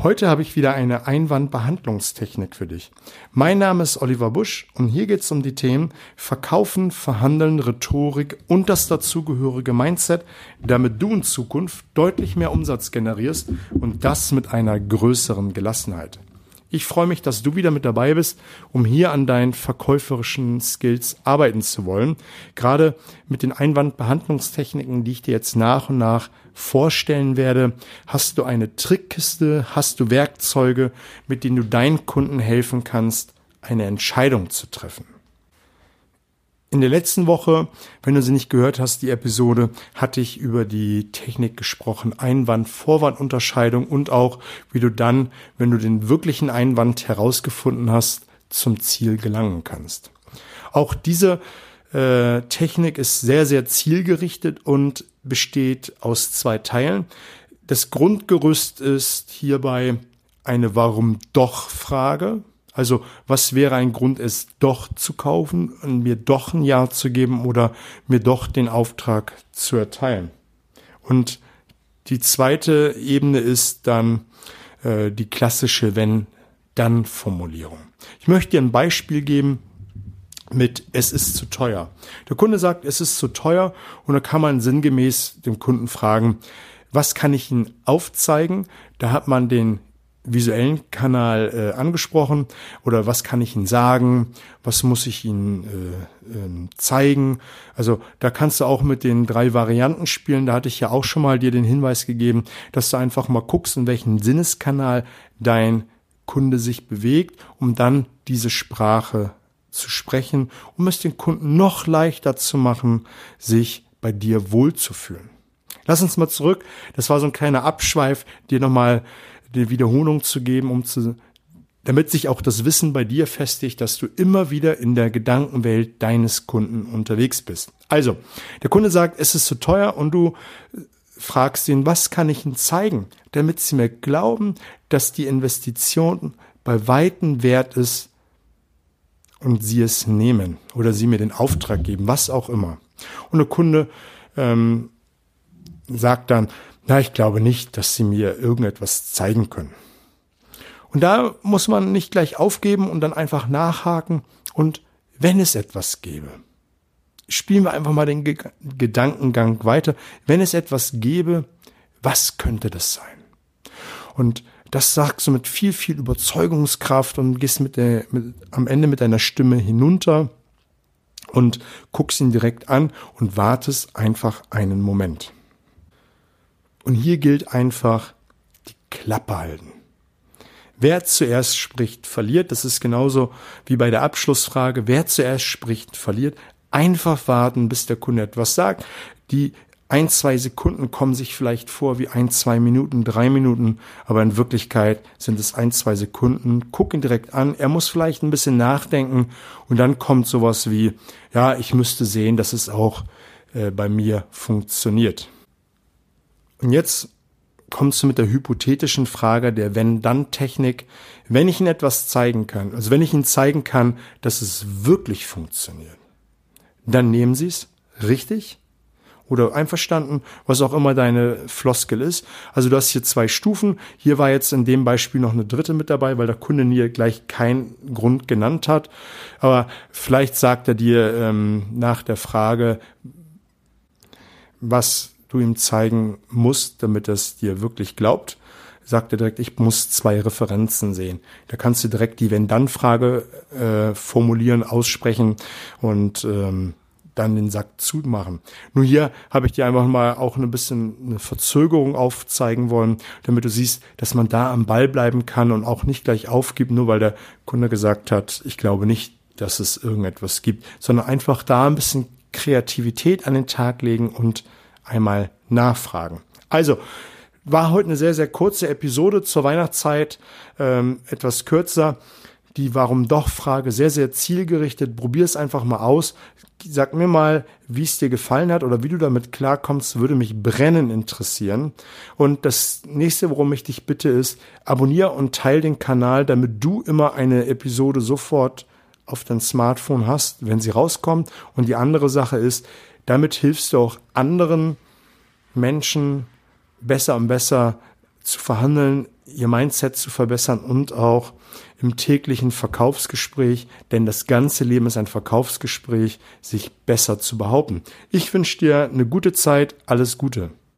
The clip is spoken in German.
Heute habe ich wieder eine Einwandbehandlungstechnik für dich. Mein Name ist Oliver Busch und hier geht es um die Themen Verkaufen, Verhandeln, Rhetorik und das dazugehörige Mindset, damit du in Zukunft deutlich mehr Umsatz generierst und das mit einer größeren Gelassenheit. Ich freue mich, dass du wieder mit dabei bist, um hier an deinen verkäuferischen Skills arbeiten zu wollen. Gerade mit den Einwandbehandlungstechniken, die ich dir jetzt nach und nach vorstellen werde, hast du eine Trickkiste, hast du Werkzeuge, mit denen du deinen Kunden helfen kannst, eine Entscheidung zu treffen. In der letzten Woche, wenn du sie nicht gehört hast, die Episode, hatte ich über die Technik gesprochen, Einwand-Vorwand-Unterscheidung und auch, wie du dann, wenn du den wirklichen Einwand herausgefunden hast, zum Ziel gelangen kannst. Auch diese äh, Technik ist sehr, sehr zielgerichtet und besteht aus zwei Teilen. Das Grundgerüst ist hierbei eine Warum-Doch-Frage. Also was wäre ein Grund, es doch zu kaufen und mir doch ein Ja zu geben oder mir doch den Auftrag zu erteilen? Und die zweite Ebene ist dann äh, die klassische Wenn-Dann-Formulierung. Ich möchte dir ein Beispiel geben mit es ist zu teuer. Der Kunde sagt, es ist zu teuer und da kann man sinngemäß dem Kunden fragen, was kann ich Ihnen aufzeigen? Da hat man den visuellen Kanal äh, angesprochen oder was kann ich Ihnen sagen, was muss ich Ihnen äh, äh, zeigen. Also da kannst du auch mit den drei Varianten spielen. Da hatte ich ja auch schon mal dir den Hinweis gegeben, dass du einfach mal guckst, in welchem Sinneskanal dein Kunde sich bewegt, um dann diese Sprache zu sprechen, um es den Kunden noch leichter zu machen, sich bei dir wohlzufühlen. Lass uns mal zurück. Das war so ein kleiner Abschweif, dir nochmal die Wiederholung zu geben, um zu, damit sich auch das Wissen bei dir festigt, dass du immer wieder in der Gedankenwelt deines Kunden unterwegs bist. Also, der Kunde sagt, es ist zu teuer und du fragst ihn, was kann ich ihnen zeigen, damit sie mir glauben, dass die Investition bei weitem wert ist und sie es nehmen oder sie mir den Auftrag geben, was auch immer. Und der Kunde ähm, sagt dann, na, ich glaube nicht, dass sie mir irgendetwas zeigen können. Und da muss man nicht gleich aufgeben und dann einfach nachhaken und wenn es etwas gäbe, spielen wir einfach mal den Ge Gedankengang weiter. Wenn es etwas gäbe, was könnte das sein? Und das sagst du mit viel, viel Überzeugungskraft und gehst mit der, mit, am Ende mit deiner Stimme hinunter und guckst ihn direkt an und wartest einfach einen Moment. Und hier gilt einfach die Klappe halten. Wer zuerst spricht, verliert. Das ist genauso wie bei der Abschlussfrage. Wer zuerst spricht, verliert. Einfach warten, bis der Kunde etwas sagt. Die ein, zwei Sekunden kommen sich vielleicht vor wie ein, zwei Minuten, drei Minuten, aber in Wirklichkeit sind es ein, zwei Sekunden. Guck ihn direkt an. Er muss vielleicht ein bisschen nachdenken und dann kommt sowas wie, ja, ich müsste sehen, dass es auch äh, bei mir funktioniert. Und jetzt kommst du mit der hypothetischen Frage der Wenn-Dann-Technik. Wenn ich Ihnen etwas zeigen kann, also wenn ich Ihnen zeigen kann, dass es wirklich funktioniert, dann nehmen Sie es richtig oder einverstanden, was auch immer deine Floskel ist. Also du hast hier zwei Stufen. Hier war jetzt in dem Beispiel noch eine dritte mit dabei, weil der Kunde hier gleich keinen Grund genannt hat. Aber vielleicht sagt er dir ähm, nach der Frage, was du ihm zeigen musst, damit er es dir wirklich glaubt, sagt er direkt, ich muss zwei Referenzen sehen. Da kannst du direkt die Wenn-Dann-Frage äh, formulieren, aussprechen und ähm, dann den Sack zumachen. Nur hier habe ich dir einfach mal auch ein bisschen eine Verzögerung aufzeigen wollen, damit du siehst, dass man da am Ball bleiben kann und auch nicht gleich aufgibt, nur weil der Kunde gesagt hat, ich glaube nicht, dass es irgendetwas gibt, sondern einfach da ein bisschen Kreativität an den Tag legen und einmal nachfragen. Also, war heute eine sehr, sehr kurze Episode zur Weihnachtszeit, ähm, etwas kürzer. Die Warum doch Frage sehr, sehr zielgerichtet. Probier es einfach mal aus. Sag mir mal, wie es dir gefallen hat oder wie du damit klarkommst, würde mich brennend interessieren. Und das nächste, worum ich dich bitte, ist, abonniere und teile den Kanal, damit du immer eine Episode sofort auf dein Smartphone hast, wenn sie rauskommt. Und die andere Sache ist, damit hilfst du auch anderen Menschen besser und besser zu verhandeln, ihr Mindset zu verbessern und auch im täglichen Verkaufsgespräch, denn das ganze Leben ist ein Verkaufsgespräch, sich besser zu behaupten. Ich wünsche dir eine gute Zeit, alles Gute.